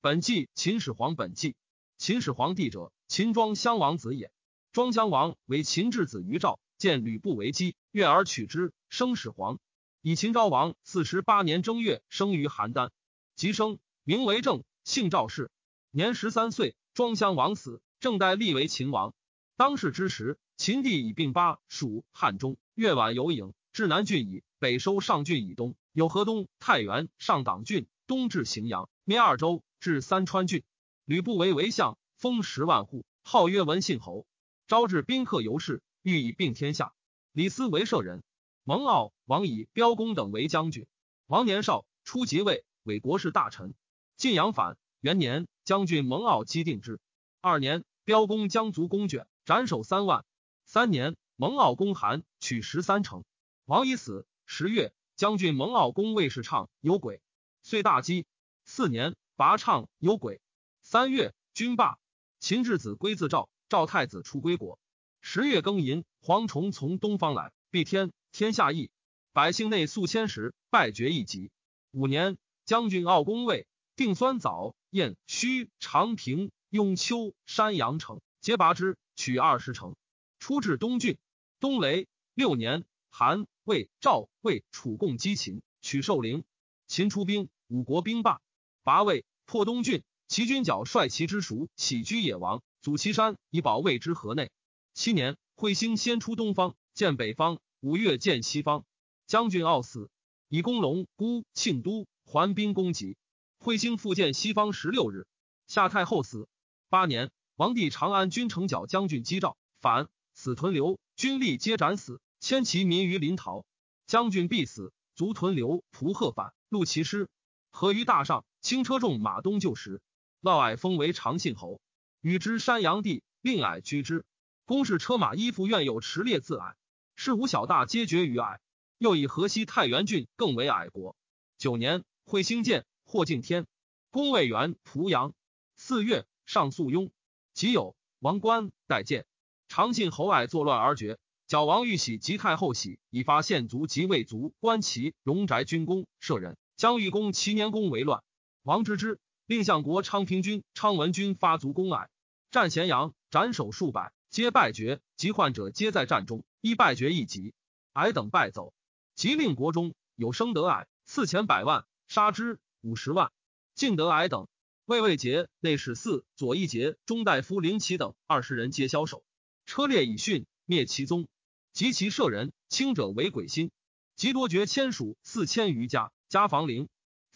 本纪秦始皇本纪。秦始皇帝者，秦庄襄王子也。庄襄王为秦质子于赵，见吕不韦姬，悦而取之，生始皇。以秦昭王四十八年正月生于邯郸，即生，名为正，姓赵氏。年十三岁，庄襄王死，正代立为秦王。当世之时，秦帝已并巴蜀汉中，越宛有郢，至南郡以北收上郡以东，有河东太原上党郡，东至荥阳，灭二州，至三川郡。吕不韦为相，封十万户，号曰文信侯。招致宾客游士，欲以并天下。李斯为舍人。蒙骜王以彪公等为将军。王年少，初即位，为国事大臣。晋阳反元年，将军蒙骜击定之。二年，彪公将卒公卷，斩首三万。三年，蒙骜攻韩，取十三城。王已死。十月，将军蒙骜攻魏氏畅，有鬼，遂大饥。四年，拔畅有鬼。三月，军罢。秦质子归自赵。赵太子出归国。十月庚寅，蝗虫从东方来，蔽天。天下异，百姓内粟千石，败绝一级。五年，将军傲公魏，定酸枣、燕、须、长平、雍丘、山阳城，皆拔之，取二十城。出至东郡，东雷。六年，韩、魏、赵、魏、楚共击秦，取寿陵。秦出兵，五国兵罢，拔魏，破东郡。齐军角率其之属，起居野王，阻其山，以保卫之河内。七年，彗星先出东方，见北方。五月见西方，将军傲死，以攻龙孤庆都，还兵攻击。彗星复见西方十六日，夏太后死。八年，王帝长安军城角将军击赵，反死屯留，军力皆斩死，迁其民于临洮。将军必死，卒屯留，蒲贺反，戮其师。合于大上，轻车重马东就时，嫪毐封为长信侯，与之山阳地，令矮居之。公事车马衣服，愿有持列自矮。事无小大皆决于矮，又以河西太原郡更为矮国。九年，彗星见，或敬天。公卫元濮阳。四月，上肃雍。即有王冠待见。长信侯矮作乱而绝。矫王玉玺及太后玺，以发县卒及魏卒官旗荣宅军功舍人。将欲攻齐年宫为乱，王之之，令相国昌平君昌文君发卒攻矮，战咸阳，斩首数百，皆败绝。及患者皆在战中。一败绝一级，矮等败走，即令国中有生得矮，赐钱百万，杀之五十万。尽得矮等，魏魏杰内史四左一杰中大夫林奇等二十人皆枭首，车裂以训灭其宗。及其舍人轻者为鬼心，及多绝千属四千余家，家房陵。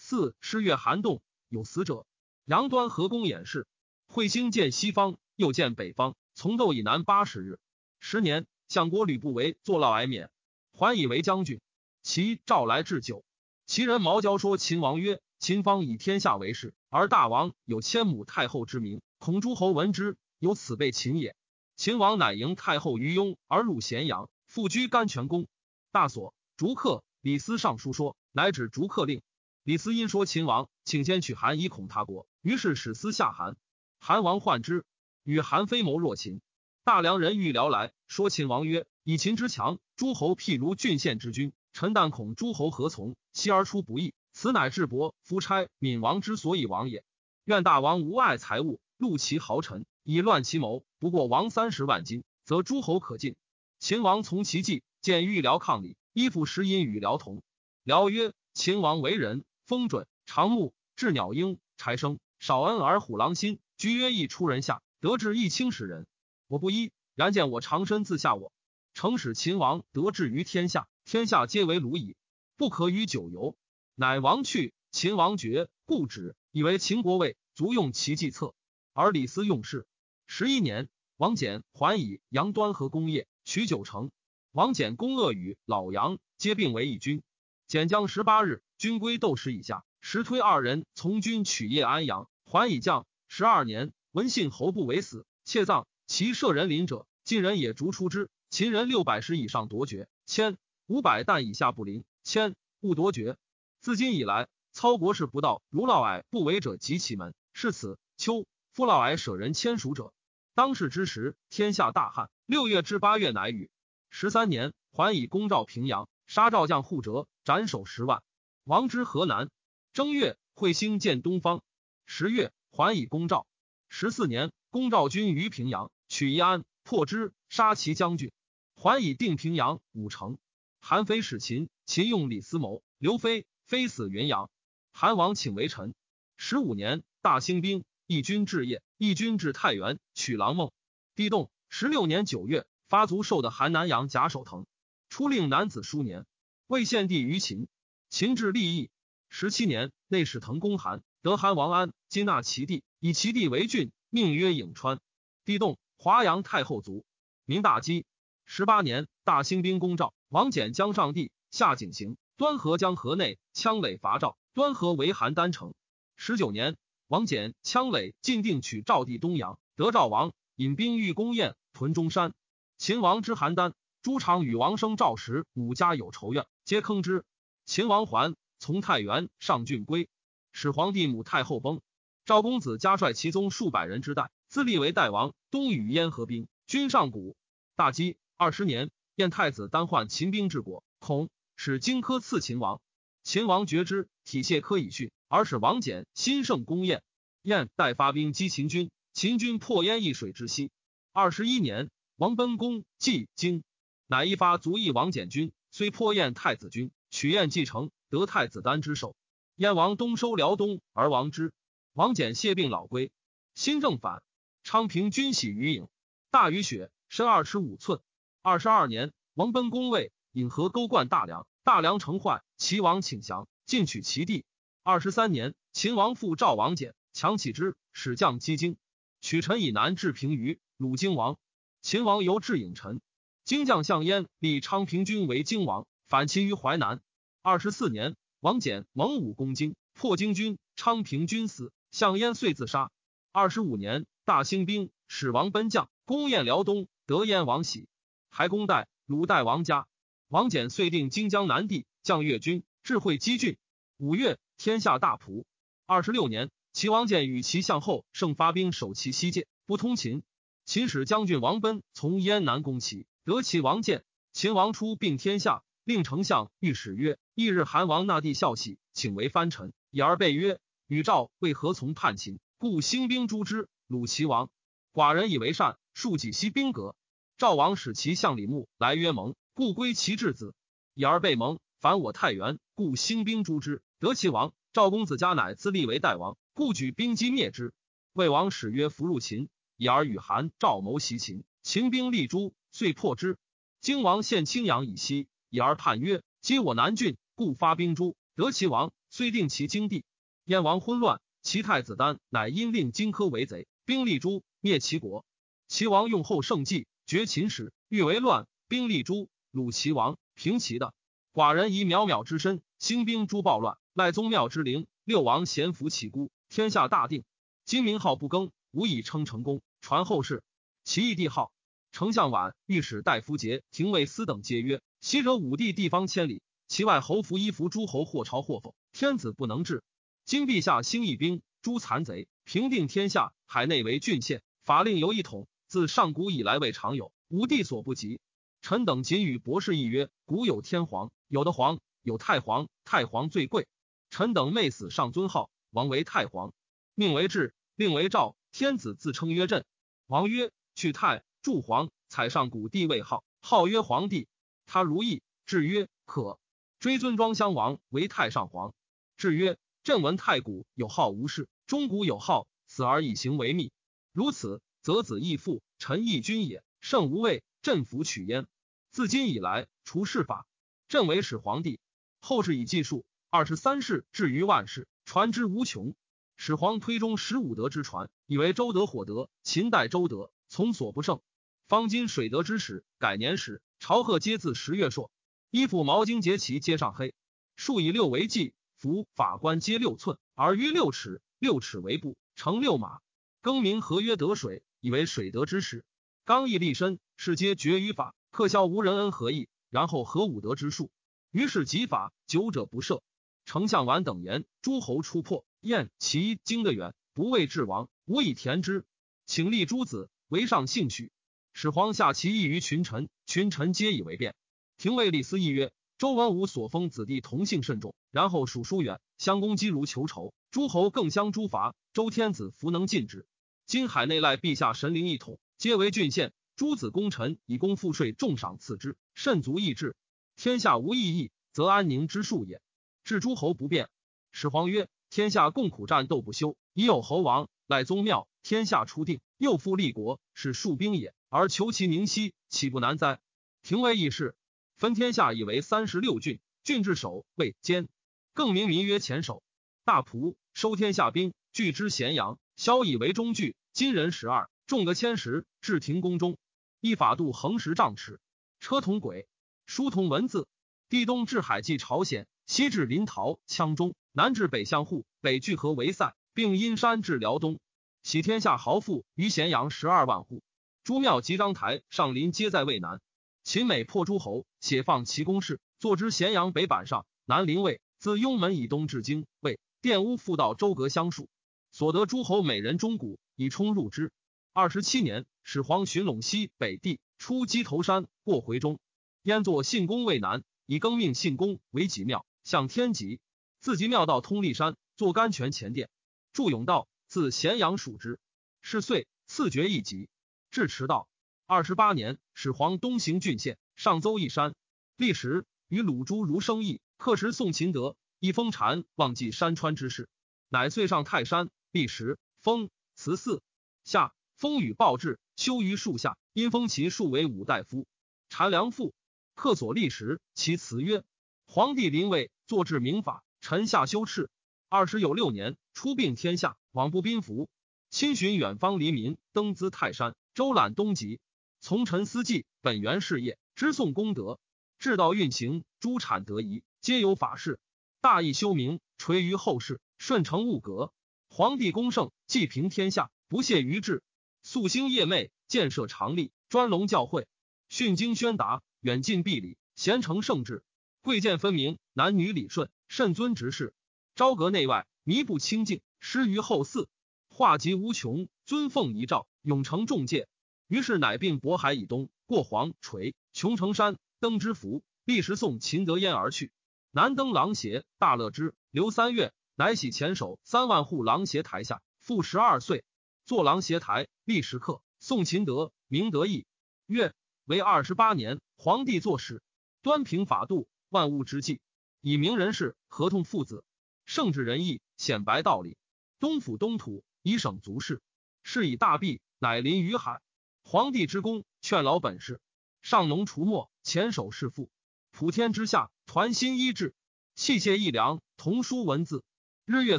四十月寒冻，有死者。杨端河公演示，彗星见西方，又见北方，从斗以南八十日。十年。相国吕不韦坐牢挨免，还以为将军。其召来置酒，其人毛焦说秦王曰：“秦方以天下为事，而大王有千亩太后之名，恐诸侯闻之，有此被秦也。”秦王乃迎太后于雍，而入咸阳，复居甘泉宫。大所逐客，李斯上书说，乃指逐客令。李斯因说秦王，请先取韩，以恐他国。于是使司下韩，韩王患之，与韩非谋若秦。大梁人欲辽来，说秦王曰：“以秦之强，诸侯譬如郡县之君。臣但恐诸侯何从？昔而出不义，此乃智伯夫差闵王之所以亡也。愿大王无爱财物，戮其豪臣，以乱其谋。不过王三十万金，则诸侯可进。秦王从其计，见欲辽抗礼，衣服食饮与辽同。辽曰：秦王为人，风准长目，鸷鸟鹰，柴生，少恩而虎狼心。居曰亦出人下，得志亦轻使人。”我不依，然见我长身自下我，诚使秦王得志于天下，天下皆为鲁矣，不可与久游。乃王去，秦王绝，故止，以为秦国位足用其计策。而李斯用事。十一年，王翦还以杨端和功业，取九城。王翦攻鄂与老杨，皆并为一军。简将十八日，军归斗石以下，时推二人从军取业安阳，还以将。十二年，闻信侯不为死，窃葬。其舍人临者，晋人也逐出之。秦人六百石以上夺爵，千五百担以下不临，千勿夺爵。自今以来，操国事不到，如嫪毐不为者及其门。是此秋，夫嫪毐舍人千属者。当世之时，天下大旱，六月至八月乃雨。十三年，还以攻赵平阳，杀赵将护哲，斩首十万。王之河南。正月，彗星见东方。十月，还以公赵。十四年，公赵军于平阳，取宜安，破之，杀其将军。还以定平阳、五城。韩非使秦，秦用李思谋，刘飞，飞死云阳。韩王请为臣。十五年，大兴兵，义军至业，义军至太原，取狼孟。地动。十六年九月，发卒受的韩南阳贾守腾，出令男子书年，魏献帝于秦。秦至立邑。十七年，内史腾攻韩，得韩王安，接纳其地，以其地为郡，命曰颍川。地动，华阳太后卒。民大饥。十八年，大兴兵攻赵，王翦将上地，下井陉，端河江河内，羌垒伐赵，端河为邯郸城。十九年，王翦羌垒进定取赵地东阳，得赵王，引兵欲攻燕。屯中山，秦王之邯郸，朱常与王生、赵时五家有仇怨，皆坑之。秦王还，从太原上郡归，始皇帝母太后崩。赵公子加率其宗数百人之代，自立为代王。东与燕合兵，军上谷。大饥二十年，燕太子单患秦兵之国，恐使荆轲刺秦王。秦王觉之，体谢轲以训，而使王翦新胜攻燕。燕待发兵击秦军，秦军破燕易水之西。二十一年，王奔攻济京，乃一发足以王翦军，虽破燕太子军，取燕继承，得太子丹之首。燕王东收辽东而亡之。王翦谢病老归，新政反。昌平君喜于郢，大雨雪，深二尺五寸。二十二年，王奔攻魏，引河沟灌大梁，大梁城坏，齐王请降，进取其地。二十三年，秦王复赵王翦，强起之，使将击京，取陈以南至平舆。鲁荆王，秦王由至颍陈，荆将项燕立昌平君为荆王，反秦于淮南。二十四年，王翦蒙武攻荆，破荆军，昌平君死，项燕遂自杀。二十五年，大兴兵，使王奔将攻燕辽东，得燕王喜，还攻代鲁代王家。王翦遂定荆江南地，将越军，智慧积郡。五月，天下大仆。二十六年，齐王建与其相后胜发兵守其西界，不通秦。秦使将军王奔从燕南攻齐，得其王建。秦王出并天下，令丞相御史曰：“翌日，韩王纳帝孝喜，请为藩臣。以而备曰：‘与赵为何从叛秦？故兴兵诛之，虏齐王。寡人以为善，数己息兵革。’赵王使其相李牧来曰：‘盟，故归其质子。’以而备蒙，反我太原，故兴兵诛之，得其王。赵公子家乃自立为代王，故举兵击灭之。魏王使曰：‘弗入秦。’以而与韩赵谋袭秦，秦兵立诛，遂破之。荆王献青阳以西，以而叛曰：“皆我南郡，故发兵诛，得其王，遂定其京地。”燕王昏乱，其太子丹乃因令荆轲为贼，兵立诛，灭齐国。齐王用后胜计，绝秦时，欲为乱，兵立诛，虏齐王，平齐的。寡人以渺渺之身，兴兵诛暴乱，赖宗庙之灵，六王咸服其孤，天下大定。今名号不更，无以称成功。传后世，其义帝号丞相宛、御史大夫节、廷尉司等皆曰：昔者武帝地方千里，其外侯服衣服诸侯，或朝或否，天子不能治。今陛下兴义兵，诛残贼，平定天下，海内为郡县，法令由一统，自上古以来未尝有，武帝所不及。臣等仅与博士议曰：古有天皇，有的皇，有太皇，太皇最贵。臣等昧死上尊号，王为太皇，命为治，令为诏。天子自称曰朕。王曰：“去太祝皇，采上古帝位号，号曰皇帝。他如意，至曰可。追尊庄襄王为太上皇。至曰：朕闻太古有号无事，中古有号死而以行为密。如此，则子义父，臣义君也。圣无畏，朕弗取焉。自今以来，除世法，朕为始皇帝。后世以计数，二十三世至于万世，传之无穷。始皇推中十五德之传。”以为周德、火德，秦代周德从所不胜。方今水德之始，改年时，朝贺皆自十月朔。衣服毛巾结旗皆上黑。数以六为计，服法官皆六寸，而约六尺，六尺为步，乘六马。更名合约得水，以为水德之始。刚毅立身，是皆绝于法，克销无人恩何意？然后合五德之术，于是极法，久者不赦。丞相完等言，诸侯出破，燕齐经得远，不畏至亡，无以田之，请立诸子为上幸许。始皇下其意于群臣，群臣皆以为变。廷尉李斯议曰：周文武所封子弟同姓甚重，然后属疏远，相攻击如求仇。诸侯更相诛伐，周天子弗能禁止。今海内赖陛下神灵一统，皆为郡县。诸子功臣以功赋税，重赏赐之，甚足益智。天下无异议，则安宁之术也。治诸侯不变。始皇曰：天下共苦战斗不休，已有侯王赖宗庙，天下初定，又复立国，是庶兵也，而求其宁息，岂不难哉？廷尉议事，分天下以为三十六郡，郡治守卫监，更名民曰前守。大仆收天下兵，据之咸阳，萧以为中据。今人十二，重得千石，至廷宫中。一法度横十丈尺，车同轨，书同文字。地东至海济朝鲜，西至临洮羌中，南至北向户，北距河为塞，并阴山至辽东。喜天下豪富于咸阳十二万户。诸庙及章台上林皆在渭南。秦美破诸侯，且放其宫室，坐之咸阳北板上，南临渭，自雍门以东至京渭，殿屋复到周阁相属，所得诸侯美人钟鼓，以充入之。二十七年，始皇寻陇西北地，出鸡头山，过回中。焉作信公渭南，以更命信公为己庙，向天极。自即庙道通历山，坐甘泉前殿。祝永道，自咸阳属之。是岁，赐爵一级。至迟道二十八年，始皇东行郡县，上邹一山。历时与鲁珠如生意，刻石宋秦德，一封禅忘记山川之事，乃遂上泰山。历时封慈嗣下。风雨暴至，休于树下。因封其树为五大夫。禅良父客所立时，其辞曰：“皇帝临位，坐治明法，臣下修饬。二十有六年，出并天下，往不宾服。亲寻远方黎民，登兹泰山，周览东极，从臣思计，本源事业，知颂功德，至道运行，诸产得宜，皆有法事。大义修明，垂于后世，顺承物格。皇帝功盛，济平天下，不懈于治。”夙兴夜寐，建设常立，专隆教诲，训经宣达，远近必礼，贤成圣治，贵贱分明，男女礼顺，慎尊执事，朝阁内外，弥不清净，施于后嗣，化极无穷，尊奉遗诏，永承重戒。于是乃并渤海以东，过黄垂，穷城山，登之福。立时送秦德焉而去，南登狼邪，大乐之，留三月，乃喜前手三万户狼邪台下，复十二岁。坐狼斜台，立时刻。宋秦德，明德义，月为二十八年。皇帝作事，端平法度，万物之际，以明人事，合同父子，圣治仁义，显白道理。东府东土，以省足事。是以大弊，乃临于海。皇帝之功，劝劳本事，上农除没，前守是父。普天之下，团心一致，器械一良，同书文字，日月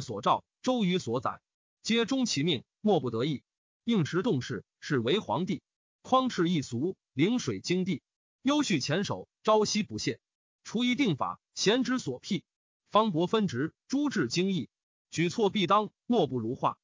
所照，周瑜所载，皆终其命。莫不得意，应时动事，是为皇帝。匡斥一俗，临水经地，优恤前手，朝夕不懈。除一定法，贤之所辟。方伯分职，诸治精义，举措必当，莫不如画。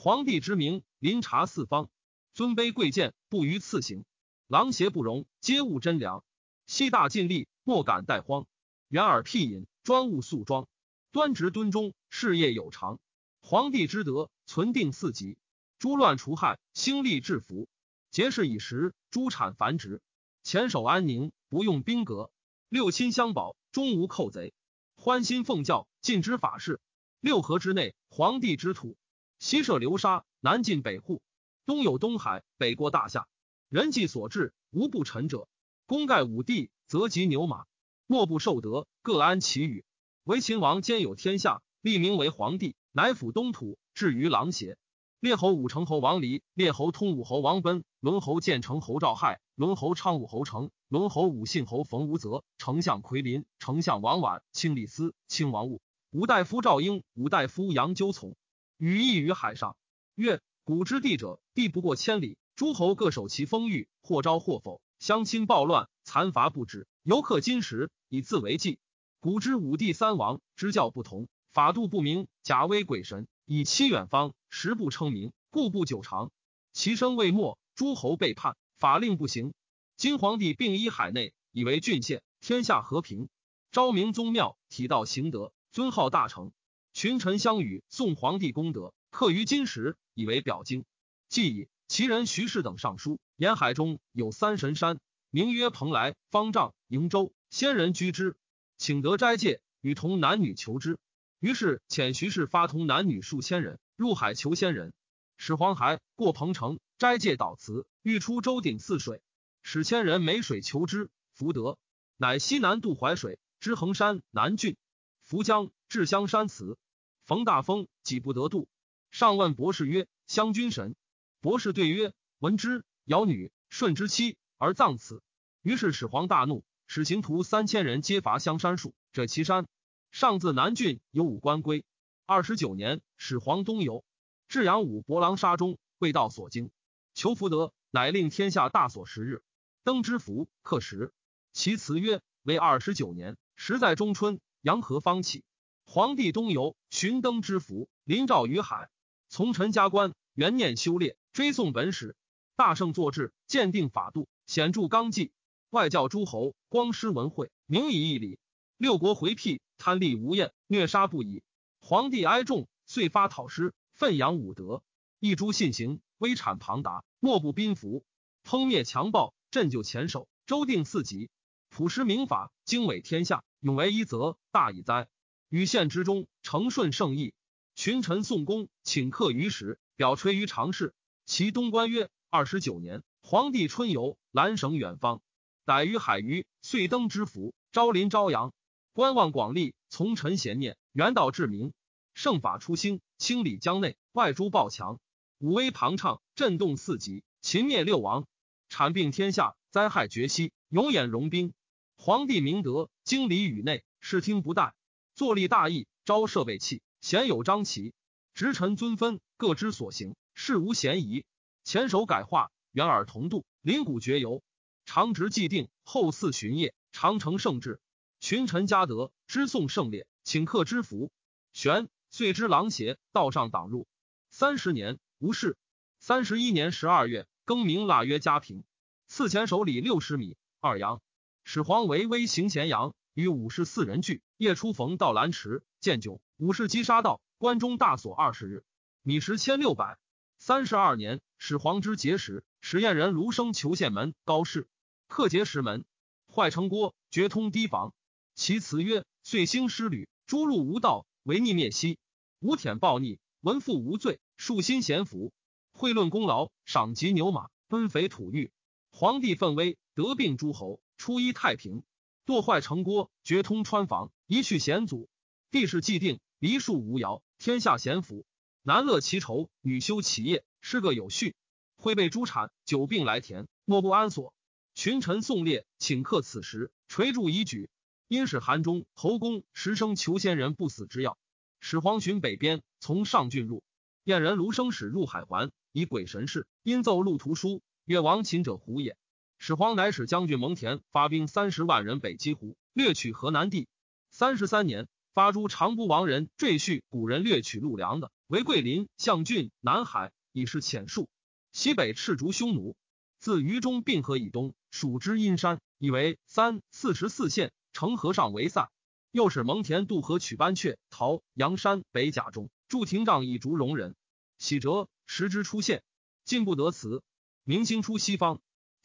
皇帝之名，临察四方，尊卑贵贱，不逾次行。狼邪不容，皆务真良。悉大尽力，莫敢怠荒。远耳辟隐，专务肃庄，端直敦忠，事业有常。皇帝之德，存定四极。诸乱除害，兴利治福，节事以时，诸产繁殖，前守安宁，不用兵革，六亲相保，终无寇贼，欢心奉教，尽知法事。六合之内，皇帝之土，西涉流沙，南进北户，东有东海，北过大夏，人迹所至，无不臣者。功盖五帝，则及牛马，莫不受德，各安其羽。唯秦王兼有天下，立名为皇帝，乃抚东土，至于狼邪。列侯武成侯王离，列侯通武侯王奔，伦侯建成侯赵亥，伦侯昌武侯成，伦侯武信侯冯无泽，丞相奎林，丞相王绾，卿李斯，卿王务，五大夫赵婴，五大夫杨纠从，羽翼于海上。曰：古之地者，地不过千里，诸侯各守其封域，或招或否，相侵暴乱，残伐不止，犹克金石以自为计。古之五帝三王，之教不同，法度不明，假威鬼神。以欺远方，时不称名，故不久长。其声未没，诸侯背叛，法令不行。今皇帝并依海内，以为郡县，天下和平。昭明宗庙，体道行德，尊号大成。群臣相与，颂皇帝功德，刻于金石，以为表经。既以其人徐氏等上书，沿海中有三神山，名曰蓬莱、方丈、瀛洲，仙人居之，请得斋戒，与同男女求之。于是遣徐氏发同男女数千人，入海求仙人。始皇还过彭城，斋戒祷辞，欲出舟顶泗水，使千人每水求之，福德，乃西南渡淮水，知衡山南郡，福江至香山祠，逢大风，己不得渡。上问博士曰：“湘君神？”博士对曰：“闻之，尧女舜之妻，而葬此。”于是始皇大怒，使行徒三千人皆伐香山树，者其山。上自南郡有五官归。二十九年，始皇东游。至阳武博狼沙中，未到所经，求福德，乃令天下大所十日，登之福，克时。其辞曰：为二十九年，时在中春，阳和方起。皇帝东游，寻登之福，临照于海。从臣加官，元念修炼，追诵本史，大圣作制，鉴定法度，显著纲纪。外教诸侯，光师文会，明以义礼。六国回辟，贪利无厌，虐杀不已。皇帝哀众，遂发讨师。奋扬武德，一诛信行，威产庞达，莫不宾服。烹灭强暴，镇就前首，周定四极，朴实明法，经纬天下，永为一则，大矣哉！与县之中，承顺圣意，群臣送公，请客于时，表吹于常事。其东关曰：二十九年，皇帝春游，兰省远方，逮于海隅，遂登之福，昭临朝阳，观望广利，从臣贤念，元道至明。圣法初兴，清理江内外诸暴强，武威庞畅，震动四极，秦灭六王，铲并天下，灾害绝息，永掩戎兵。皇帝明德，经理宇内，视听不怠，坐立大义，招设备器，贤有张齐，直臣尊分，各之所行，事无嫌疑。前手改化，远耳同度，临古绝游，常直既定，后嗣巡夜，常成圣制。群臣嘉德，知颂圣烈，请客之福，玄。遂知狼邪，道上党入。三十年无事。三十一年十二月，更名腊曰嘉平。赐前守礼六十米。二阳始皇为威行咸阳，与武士四人聚。夜出逢到兰池，见酒。武士击杀道，关中大锁二十日。米食千六百。三十二年，始皇之节时，使燕人卢生求县门高士，克节石门，坏城郭，绝通堤防。其辞曰：岁兴失旅，诸入无道。违逆灭息，无舔暴逆，文父无罪，庶心贤福，会论功劳，赏及牛马，分肥土玉。皇帝奋威，得病诸侯，初一太平，堕坏城郭，绝通川防，一去险阻。地势既定，梨树无摇，天下咸福。男乐其仇，女修其业，是个有序。会被诸产，久病来田，莫不安所。群臣宋烈，请客此时，垂柱以举。因使韩中侯公时生求仙人不死之药，始皇巡北边，从上郡入，燕人卢生使入海环，以鬼神事，因奏路图书，曰亡秦者胡也。始皇乃使将军蒙恬发兵三十万人北击胡，掠取河南地。三十三年，发诸长不亡人赘婿古人掠取陆梁的，为桂林、象郡、南海，以是浅数。西北赤竹匈奴，自渝中并河以东，属之阴山，以为三四十四县。成河上为塞，又使蒙恬渡河取斑雀，逃阳山北甲中，筑亭帐以逐戎人。喜折时之出现，进不得辞。明星出西方。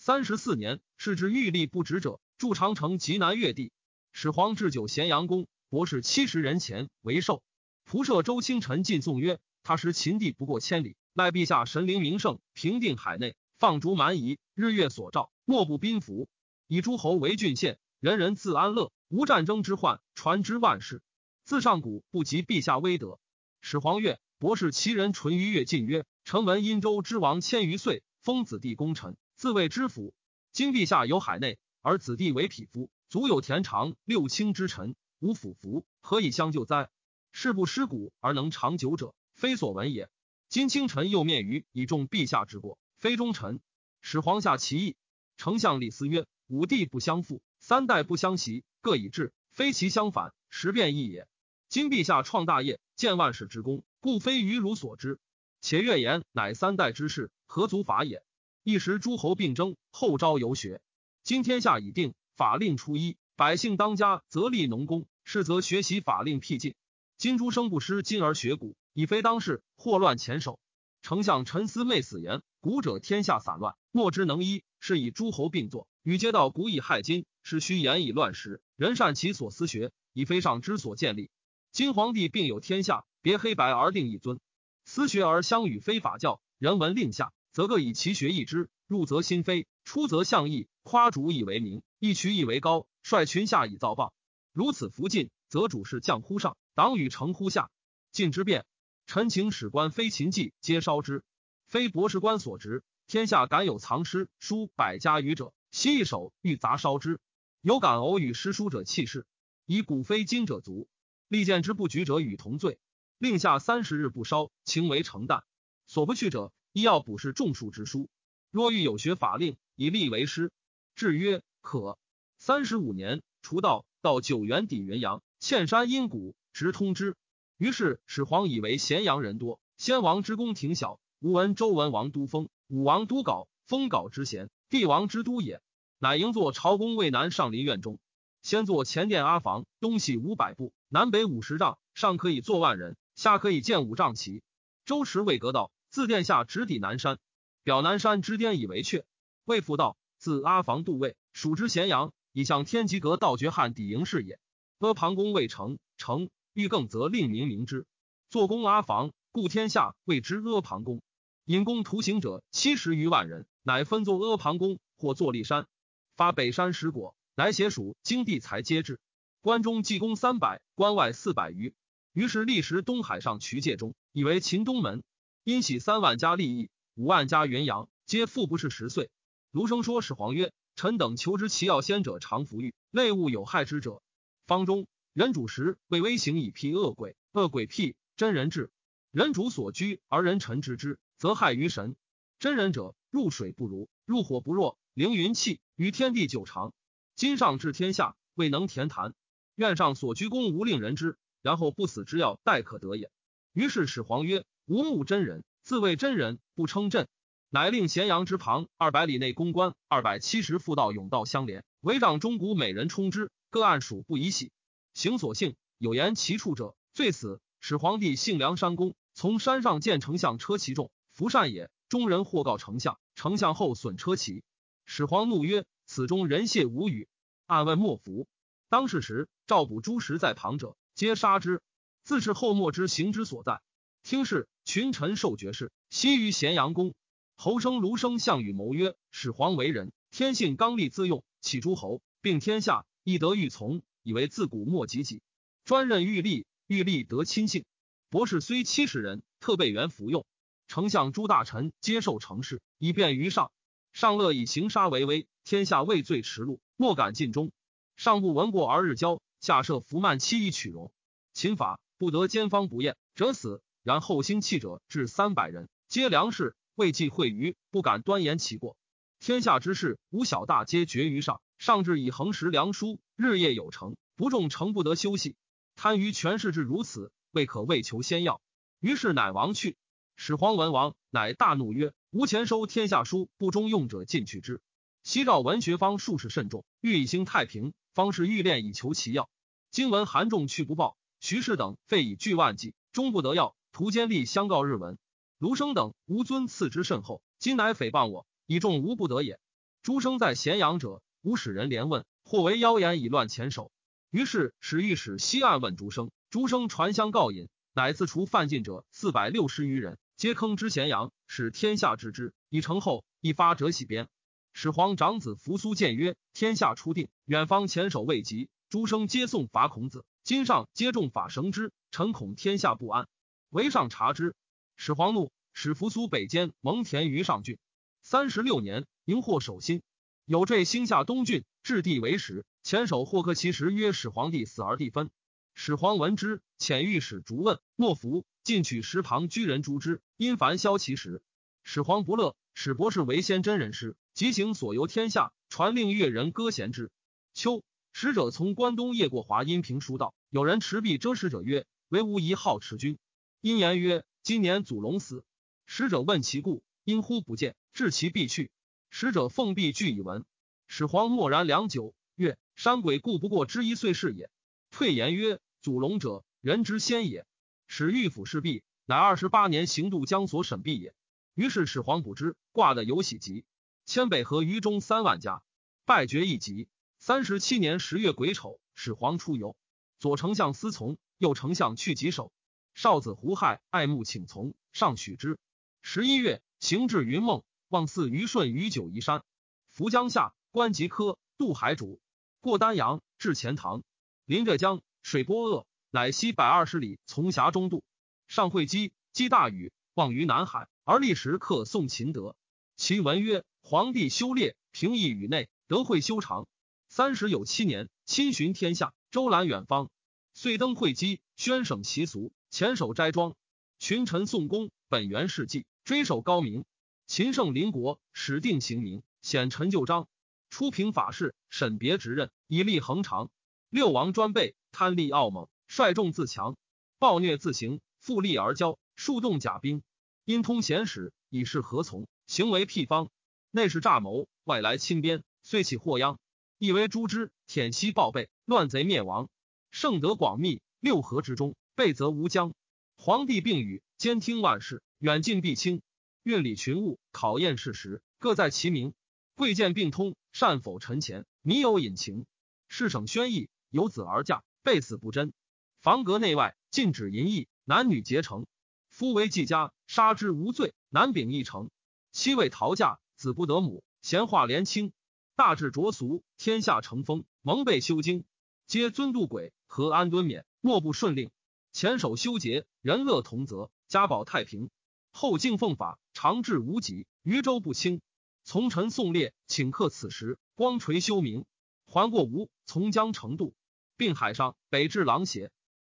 三十四年，是之欲立不止者，筑长城及南越地。始皇置酒咸阳宫，博士七十人前为寿。仆射周清晨进颂曰：“他时秦地不过千里，赖陛下神灵名圣，平定海内，放逐蛮夷，日月所照，莫不宾服。以诸侯为郡县。”人人自安乐，无战争之患，传之万世。自上古不及陛下威德。始皇曰：“博士其人淳于越进曰：‘臣闻殷周之王千余岁，封子弟功臣，自谓知府。今陛下有海内，而子弟为匹夫，足有田长六卿之臣，无辅服，何以相救哉？事不失古而能长久者，非所闻也。今卿臣又面于以重陛下之过，非忠臣。始皇下其意。丞相李斯曰：‘五帝不相负。’三代不相袭，各以治，非其相反，时变异也。今陛下创大业，建万世之功，故非于汝所知。且越言乃三代之事，何足法也？一时诸侯并争，后招游学。今天下已定，法令初一，百姓当家，则立农工，是则学习法令辟禁。今诸生不失今而学古，已非当世，祸乱前首。丞相陈思昧死言：古者天下散乱，莫之能医，是以诸侯并作，与皆道古以害今。是虚言以乱时，人善其所思学，以非上之所建立。今皇帝并有天下，别黑白而定一尊。私学而相与非法教，人文令下，则各以其学易之，入则心非，出则象义，夸主以为名，一曲以为高，率群下以造谤。如此弗进，则主事降乎上，党与成乎下。晋之变，陈情史官非秦纪，皆烧之。非博士官所职，天下敢有藏诗书百家语者，悉一手欲砸烧之。有敢偶与诗书者弃世，以古非今者足。利剑之不举者与同罪。令下三十日不烧，情为成淡。所不去者，医药补是种树之书。若欲有学法令，以立为师。制曰可。三十五年，除道到九原抵云阳，堑山阴谷，直通之。于是始皇以为咸阳人多，先王之宫廷小。吾闻周文王都封，武王都稿，封稿之贤，帝王之都也。乃营作朝宫渭南上林苑中，先作前殿阿房，东西五百步，南北五十丈，上可以坐万人，下可以建五丈旗。周池未阁道，自殿下直抵南山，表南山之巅以为阙。魏复道，自阿房渡魏，属之咸阳，以向天极阁道绝汉抵营是也。阿房宫未成，成欲更，则令民明之。坐宫阿房，故天下谓之阿房宫。引宫徒行者七十余万人，乃分作阿房宫，或坐骊山，发北山石果，乃写属经地才皆至。关中济公三百，关外四百余。于是历时东海上渠界中，以为秦东门。因喜三万家利益，五万家元阳，皆富不是十岁。卢生说始皇曰：“臣等求知其要先者，常服欲，类物有害之者。方中人主时为微行以辟恶鬼，恶鬼辟真人治。人主所居而人臣知之。”则害于神，真人者入水不如，入火不弱，凌云气，于天地久长。今上治天下，未能填谈。愿上所居功无令人知，然后不死之药，待可得也。于是始皇曰：“无目真人，自谓真人，不称朕。”乃令咸阳之旁二百里内公关二百七十妇道甬道相连，围帐中谷美人充之，各按属不宜喜。行所幸，有言其处者，罪死。始皇帝幸梁山公，从山上见丞相车骑重。福善也，中人或告丞相，丞相后损车骑。始皇怒曰：“此中人谢无语。”暗问莫服。当世时，赵捕诸时在旁者，皆杀之。自是后莫之行之所在。听事，群臣受爵士，悉于咸阳宫。侯生、卢生、项羽谋曰：“始皇为人，天性刚戾自用，起诸侯，并天下，亦得欲从，以为自古莫及己。专任欲立，欲立得亲信。博士虽七十人，特备元服用。”丞相诸大臣接受成事，以便于上。上乐以行杀为威，天下畏罪驰路，莫敢尽忠。上不闻过而日交，下设伏慢期以取容。秦法不得兼方不厌者死。然后兴弃者至三百人，皆良士，未忌讳于，不敢端言其过。天下之事，无小大皆决于上。上至以恒食良书，日夜有成，不重诚不得休息。贪于权势至如此，未可为求先要。于是乃亡去。始皇文王乃大怒曰：“吾前收天下书，不中用者尽去之。西赵文学方术士甚众，欲以兴太平，方是欲练以求其要。今闻韩仲去不报，徐氏等费以巨万计，终不得要。徒坚立相告日文。卢生等吾尊赐之甚厚，今乃诽谤我，以众无不得也。诸生在咸阳者，吾使人连问，或为妖言以乱前首。于是使御史西岸问诸生，诸生传相告引，乃自除犯禁者四百六十余人。”皆坑之咸阳，使天下知之。以成后，一发者喜边。始皇长子扶苏谏曰：“天下初定，远方前首未及，诸生皆送伐孔子。今上皆重法绳之，臣恐天下不安。为上察之。”始皇怒，使扶苏北监蒙恬于上郡。三十六年，迎获守心，有坠兴下东郡，置地为始。前首霍克其时曰：“始皇帝死而地分。”始皇闻之，遣御史逐问，莫服。进取石旁居人诛之，因凡消其时。始皇不乐，使博士为先真人师，即行所游天下，传令越人歌贤之。秋，使者从关东夜过华阴平书道，有人持璧遮使者曰：“唯吾一好持君。”因言曰：“今年祖龙死。”使者问其故，因呼不见，至其必去。使者奉璧具以闻。始皇默然良久，曰：“山鬼故不过之一岁是也。”退言曰：“祖龙者，人之先也。”使御府侍婢，乃二十八年行渡江所审毕也。于是始皇卜之，挂的有喜吉。迁北河于中三万家，败绝一级。三十七年十月癸丑，始皇出游，左丞相司从，右丞相去疾守。少子胡亥爱慕请从，上许之。十一月，行至云梦，望祀虞舜于九夷山。伏江夏，观吉科，渡海主，过丹阳，至钱塘，临浙江，水波恶，乃西百二十里，从峡中渡。上会稽，积大雨，望于南海，而立时刻宋秦德。其文曰：皇帝修烈，平易宇内，德惠修长。三十有七年，亲巡天下，周览远方，遂登会稽，宣省习俗，前守斋庄。群臣宋公，本元事迹，追守高明。秦圣邻国，始定刑名，显陈旧章，初平法事，审别职任，以立恒长。六王专备，贪利傲猛，率众自强，暴虐自行，复利而骄，数动甲兵，因通贤使，以示何从。行为辟方，内是诈谋，外来侵边，遂起祸殃。亦为诛之，舔息报备，乱贼灭亡。圣德广密，六合之中，备则无疆。皇帝并与，兼听万事，远近必清，运理群物，考验事实，各在其名。贵贱并通，善否臣前，迷有隐情。事省宣义，由子而嫁，备死不贞。房阁内外禁止淫逸，男女结成。夫为季家，杀之无罪，男秉一成。妻为逃嫁，子不得母，闲话连清。大治浊俗，天下成风，蒙被修经，皆尊度鬼，和安敦勉，莫不顺令。前守修节，人乐同泽，家保太平。后敬奉法，长治无极，余州不清。从臣宋烈，请客此时，光垂修明。还过吴，从江成渡，并海上，北至狼邪。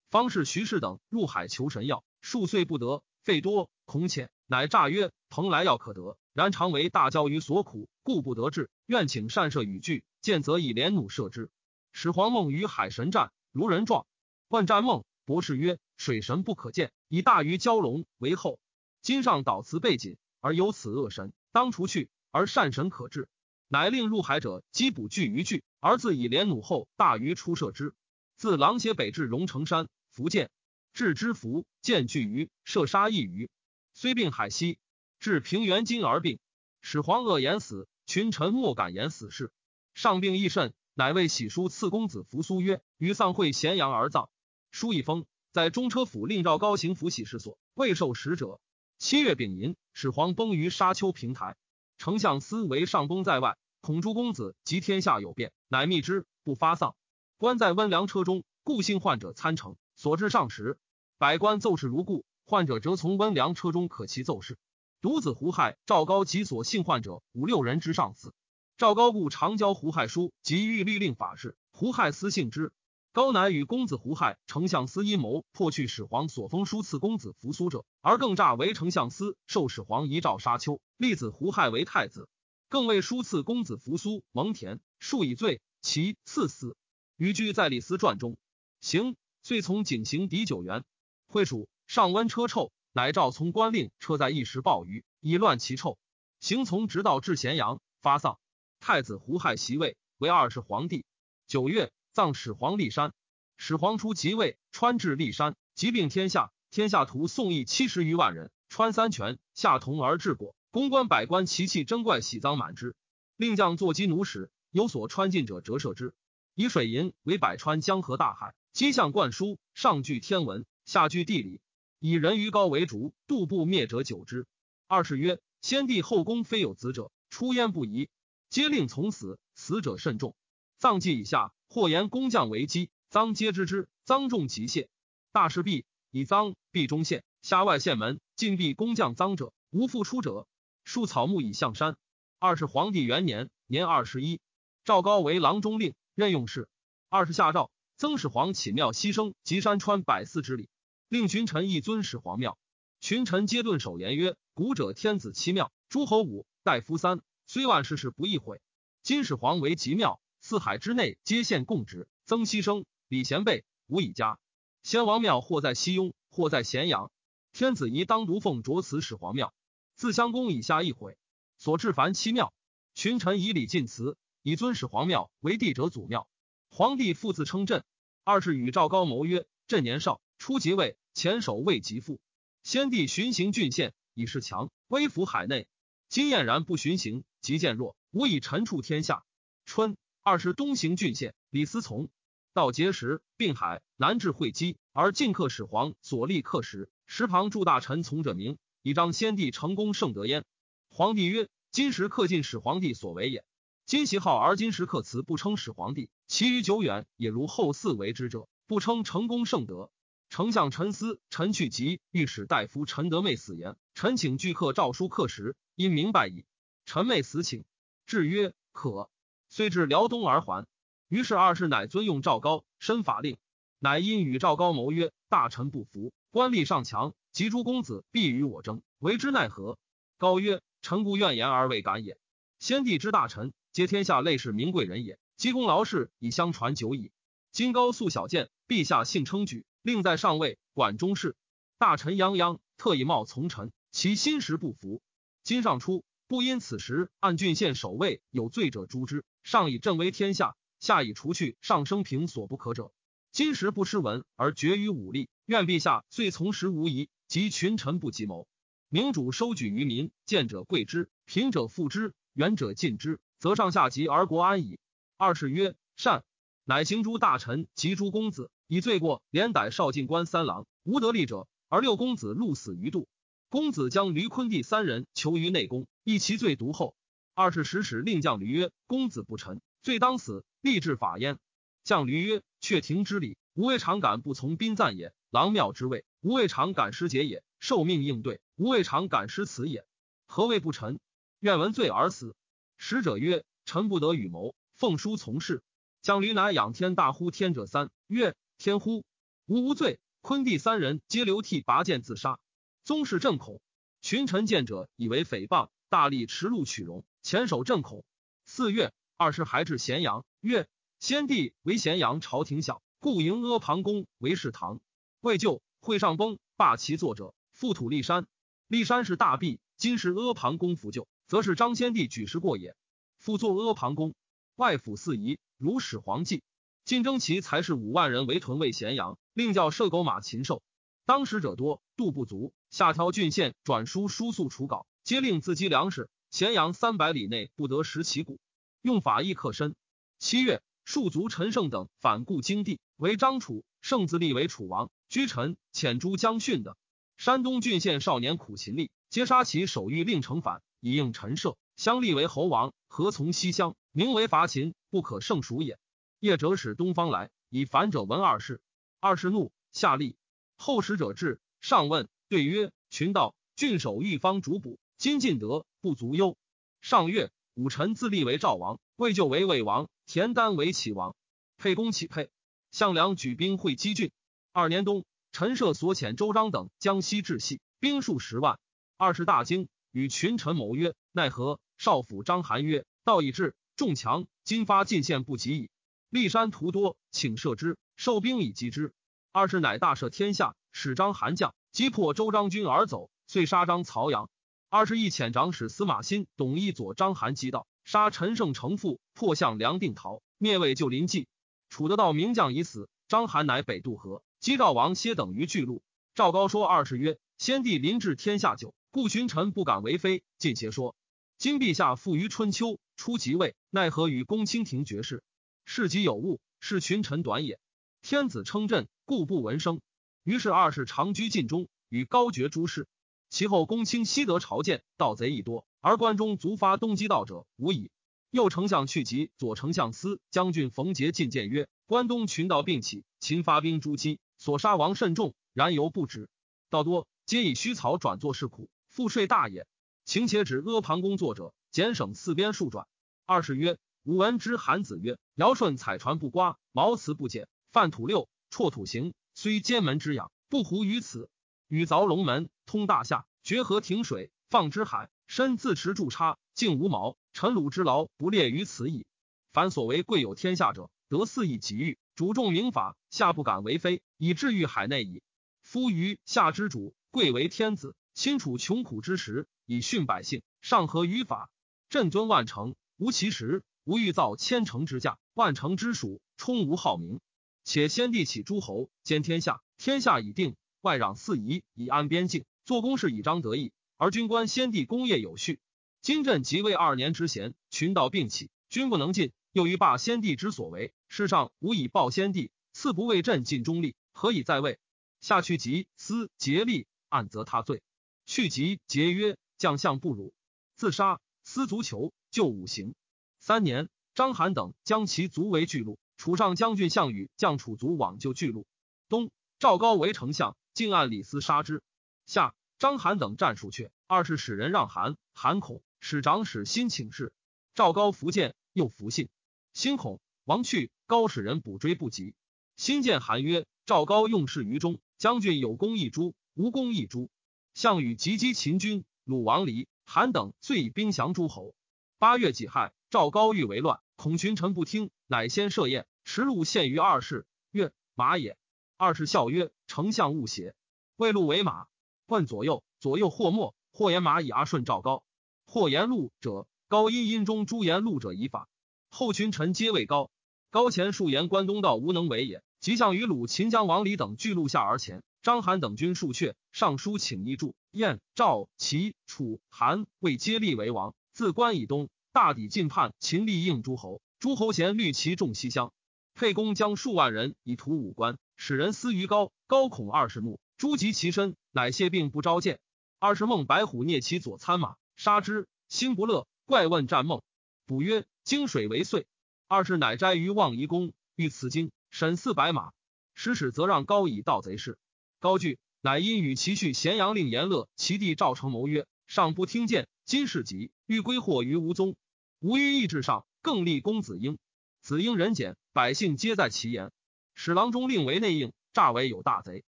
方士徐氏等入海求神药，数岁不得，费多恐浅，乃诈曰：“蓬莱药可得。”然常为大交于所苦，故不得志。愿请善射雨具，见则以连弩射之。始皇梦与海神战，如人状。万战梦，博士曰：水神不可见，以大鱼蛟龙为后。今上岛辞背景，而有此恶神，当除去，而善神可治。乃令入海者击捕巨鱼具，而自以连弩后大鱼出射之。自狼邪北至龙城山，福建至知福，见巨鱼，射杀一鱼，虽病海西。至平原津而病，始皇恶言死，群臣莫敢言死事。上病亦甚，乃为喜书赐公子扶苏曰：“于丧会咸阳而葬。”书一封，在中车府令赵高行府喜事所，未受使者。七月丙寅，始皇崩于沙丘平台，丞相司为上崩在外，恐诸公子及天下有变，乃密之，不发丧。官在温凉车中，故幸患者参乘，所至上时，百官奏事如故，患者则从温凉车中可其奏事。独子胡亥、赵高及所幸患者五六人之上死。赵高故常交胡亥书，及欲律令法事。胡亥私信之。高乃与公子胡亥、丞相司阴谋，破去始皇所封书赐公子扶苏者，而更诈为丞相司，受始皇遗诏沙丘，立子胡亥为太子。更为书赐公子扶苏蒙恬，数以罪，其赐死。余居在李斯传中。行，遂从锦行抵九原。会蜀上温车臭。乃诏从官令车在一时暴雨，以乱其臭。行从直道至咸阳，发丧。太子胡亥袭位，为二世皇帝。九月，葬始皇骊山。始皇初即位，川至骊山，疾病天下，天下徒宋义七十余万人，穿三泉，下同而治国。公关百官奇器珍怪喜赃满之，令将坐骑弩使，有所穿进者折射之。以水银为百川江河大海，机象灌输，上具天文，下具地理。以人鱼高为主，度不灭者久之。二是曰：先帝后宫非有子者，出焉不疑，皆令从死，死者甚重。葬祭以下，或言工匠为基，赃皆知之。赃重其谢。大事毕，以赃必中县，下外县门，禁闭工匠赃者，无复出者。树草木以向山。二是皇帝元年，年二十一，赵高为郎中令，任用事。二是下诏，曾始皇起庙牺牲及山川百祀之礼。令群臣一尊始皇庙，群臣皆顿首言曰：“古者天子七庙，诸侯五，大夫三，虽万世事不易毁。今始皇为极庙，四海之内皆献供职。曾牺牲，李贤备，无以加。先王庙或在西雍，或在咸阳。天子宜当独奉着此始皇庙。自襄公以下一毁，所至凡七庙。群臣以礼进祠，以尊始皇庙为帝者祖庙。皇帝复自称朕。二是与赵高谋曰：朕年少，初即位。”前手未及父，先帝巡行郡县，以示强，威服海内。今晏然不巡行，即渐弱，无以臣处天下。春，二是东行郡县，李思从。到碣石，并海，南至会稽，而晋克始皇所立刻石，石旁诸大臣从者名，以彰先帝成功圣德焉。皇帝曰：今时克晋始皇帝所为也。今袭号而今时克辞不称始皇帝，其余久远也如后嗣为之者，不称成功圣德。丞相陈思、陈去疾、御史大夫陈德昧死言：臣请具刻诏书刻时，因明白矣。陈昧死请，至曰可。遂至辽东而还。于是二世乃尊用赵高，申法令，乃因与赵高谋曰：大臣不服，官吏尚强，及诸公子必与我争，为之奈何？高曰：臣不怨言而未敢也。先帝之大臣，皆天下类士名贵人也，积功劳事以相传久矣。今高素小见，陛下幸称举。令在上位，管中事。大臣泱泱，特以冒从臣，其心实不服。今上初，不因此时按郡县守卫有罪者诛之，上以振威天下，下以除去上生平所不可者。今时不失文而绝于武力，愿陛下遂从时无疑，及群臣不及谋。明主收举于民，见者贵之，贫者富之，远者近之，则上下及而国安矣。二是曰善，乃行诸大臣及诸公子。以罪过，连逮少进官三郎，无得利者，而六公子戮死于度。公子将驴坤弟三人囚于内宫，一其罪独后。二是使使令将驴曰：“公子不臣，罪当死，立志法焉。”将驴曰：“阙庭之礼，吾未尝敢不从宾赞也；郎庙之位，吾未尝敢失节也；受命应对，吾未尝敢失辞也。何谓不臣？愿闻罪而死。”使者曰：“臣不得与谋，奉书从事。”将驴乃仰天大呼天者三曰。天乎！吾无罪。昆弟三人皆流涕拔剑自杀。宗室震恐，群臣见者以为诽谤，大力持禄取荣，前守震恐。四月，二十还至咸阳，曰：先帝为咸阳朝廷小，故迎阿房宫为侍堂。未就，会上崩，罢其作者，复土立山。立山是大弊，今是阿房宫复旧，则是张先帝举事过也。复作阿房宫，外府四夷，如始皇祭。晋征齐才是五万人围屯卫咸阳，另教射狗马禽兽。当时者多，度不足。下调郡县转书书速除稿，皆令自积粮食。咸阳三百里内不得食其谷，用法亦克深。七月，戍卒陈胜等反顾京地，为张楚。胜自立为楚王，居臣遣诸将训的。山东郡县少年苦勤力，皆杀其守御令成反，以应陈涉。相立为侯王，何从西乡？名为伐秦，不可胜数也。业者使东方来，以反者闻二世。二世怒，下吏。后使者至，上问，对曰：“群道郡守一方主补，今进德不足忧。”上月，武臣自立为赵王，魏就为魏王，田丹为齐王。沛公起沛，项梁举兵会稽郡。二年冬，陈涉所遣周章等江西至系，兵数十万。二是大惊，与群臣谋曰：“奈何？”少府张邯曰：“道已至，众强，今发进献不及矣。”骊山徒多，请射之，受兵以击之。二是乃大赦天下，使张韩将击破周章军而走，遂杀张曹阳。二是一遣长史司马欣、董翳佐张邯击道，杀陈胜成父，破项梁定陶，灭魏救临济。楚得道名将已死，张邯乃北渡河，击赵王歇等于巨鹿。赵高说二世曰：先帝临治天下久，故群臣不敢为非。进邪说，今陛下富于春秋，初即位，奈何与公卿廷绝事？事己有误，是群臣短也。天子称朕，故不闻声。于是二世长居禁中，与高爵诸事。其后公卿西得朝见，盗贼亦多，而关中卒发东击盗者无矣。右丞相去疾、左丞相司将军冯杰进谏曰：关东群盗并起，秦发兵诛击，所杀亡甚众，然犹不止。道多皆以虚草转作是苦，赋税大也。请且指阿房宫作者，简省四边数转。二是曰。吾闻之，韩子曰：“尧舜采船不刮，毛辞不减，犯土六，辍土行，虽监门之养，不胡于此。禹凿龙门，通大夏，决河停水，放之海，身自持柱叉，竟无毛。臣鲁之劳，不列于此矣。凡所为贵有天下者，得肆意给予，主重明法，下不敢为非，以至于海内矣。夫于夏之主，贵为天子，亲处穷苦之时，以训百姓，上合于法，朕尊万乘，无其实。”吾欲造千乘之驾，万乘之属，充无好名。且先帝起诸侯，兼天下，天下已定，外攘四夷，以安边境。做公事以彰得意，而军官先帝功业有序。今朕即位二年之闲，群盗并起，君不能进，又于罢先帝之所为，世上无以报先帝，赐不为朕尽忠力，何以在位？下去即思竭力，暗责他罪。去即节约，将相不辱，自杀。思足球，就五行。三年，章邯等将其族为巨鹿。楚上将军项羽将楚族往救巨鹿。冬，赵高为丞相，竟按李斯杀之。夏，章邯等战数却，二是使人让韩，韩恐，使长史新请示。赵高伏见，又伏信。心恐，王去，高使人捕追不及。新见韩曰：“赵高用事于中，将军有功一诛，无功一诛。”项羽急击秦军，鲁王离。韩等遂以兵降诸侯。八月己亥，赵高欲为乱，恐群臣不听，乃先设宴，驰路献于二世。曰：“马也。”二世笑曰：“丞相勿邪。”魏路为马，问左右，左右或默，或言马以阿顺赵高，或言路者，高因因中诸言路者以法。后群臣皆谓高。高前数言关东道无能为也，即向于鲁秦将王离等俱路下而前。章邯等军数阙，上书请一助。燕、赵、齐、楚、韩魏皆立为王。自关以东，大抵近叛，秦立应诸侯。诸侯贤虑其众西乡。沛公将数万人以图武关，使人私于高。高恐二十目，诛及其身，乃谢病不召见。二十梦白虎啮其左参马，杀之，心不乐，怪问战梦，卜曰：经水为岁。二是乃斋于望夷宫，欲此经，审四白马。使使则让高以盗贼事。高惧，乃因与其婿咸阳令严乐，其弟赵成谋曰：“上不听见，今事急，欲归祸于吴宗。吾于意志上，更立公子婴。子婴人简，百姓皆在其言。使郎中令为内应，诈为有大贼。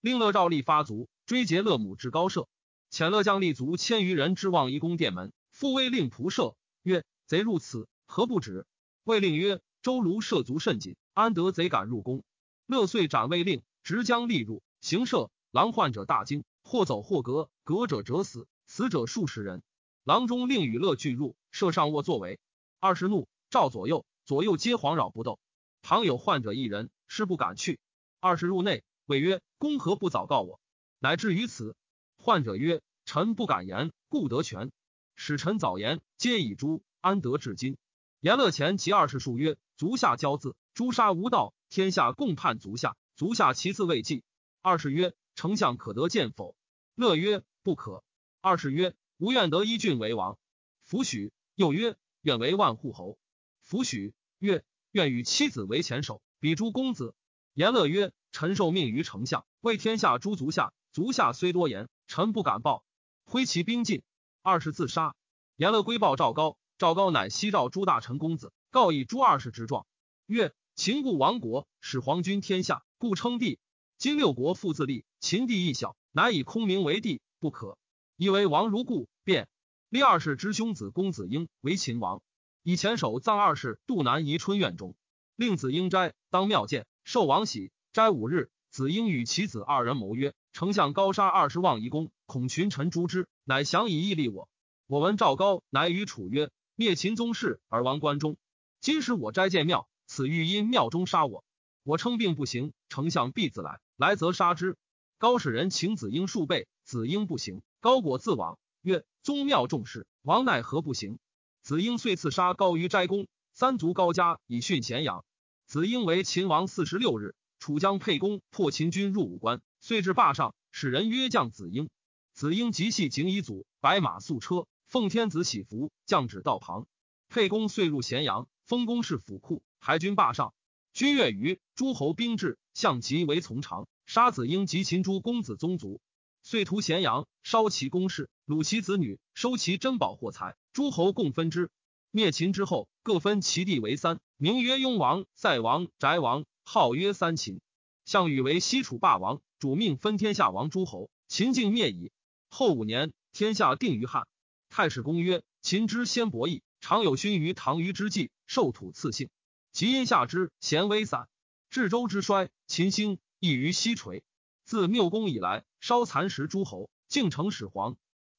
令乐赵立发卒，追劫乐母至高舍。遣乐将立卒千余人之望夷宫殿门，复威令仆射曰：贼入此，何不止？魏令曰：周卢涉足甚紧，安得贼敢入宫？乐遂斩魏令，直将立入行射。狼患者大惊，或走或隔，隔者折死，死者数十人。郎中令与乐俱入，设上卧作为。二十怒，召左右，左右皆惶扰不斗。旁有患者一人，师不敢去。二十入内，谓曰：“公何不早告我？”乃至于此。患者曰：“臣不敢言，故得全。使臣早言，皆以诛，安得至今？”言乐前及二世数曰：“足下骄字，诛杀无道，天下共叛足下。足下其次未尽。”二是曰。丞相可得见否？乐曰：“不可。”二是曰：“吾愿得一郡为王。”弗许。又曰：“愿为万户侯。”弗许。曰：“愿与妻子为前首，比诸公子。”言乐曰：“臣受命于丞相，为天下诸足下。足下虽多言，臣不敢报。”挥其兵进。二是自杀。言乐归报赵高，赵高乃西召诸大臣公子，告以诸二世之状，曰：“秦故亡国，始皇君天下，故称帝。今六国复自立。”秦地亦小，乃以空名为帝，不可。以为王如故，便立二世之兄子公子婴为秦王，以前守藏二世杜南宜春院中，令子婴斋当庙见，受王喜。斋五日，子婴与其子二人谋曰：“丞相高杀二十望夷公，恐群臣诛之，乃降以义立我。我闻赵高乃与楚曰：灭秦宗室而亡关中。今使我斋建庙，此欲因庙中杀我。我称病不行，丞相必自来，来则杀之。”高使人请子婴数倍，子婴不行。高果自往，曰：“宗庙重视，王奈何不行？”子婴遂刺杀高于斋宫，三族高家以殉咸阳。子婴为秦王四十六日，楚将沛公破秦军入武关，遂至霸上，使人约将子婴。子婴即系景以祖，白马素车，奉天子喜服，降旨道旁。沛公遂入咸阳，封公事府库，还军霸上。君越余诸侯兵至，向其为从长。杀子婴及秦诸公子宗族，遂屠咸阳，烧其宫室，掳其子女，收其珍宝货财。诸侯共分之。灭秦之后，各分其地为三，名曰雍王、塞王、翟王，号曰三秦。项羽为西楚霸王，主命分天下王诸侯。秦境灭矣。后五年，天下定于汉。太史公曰：秦之先伯邑，常有勋于唐虞之际，受土赐姓。其因下之，贤威散。至周之衰，秦兴。异于西垂，自缪公以来，稍蚕食诸侯，竟成始皇。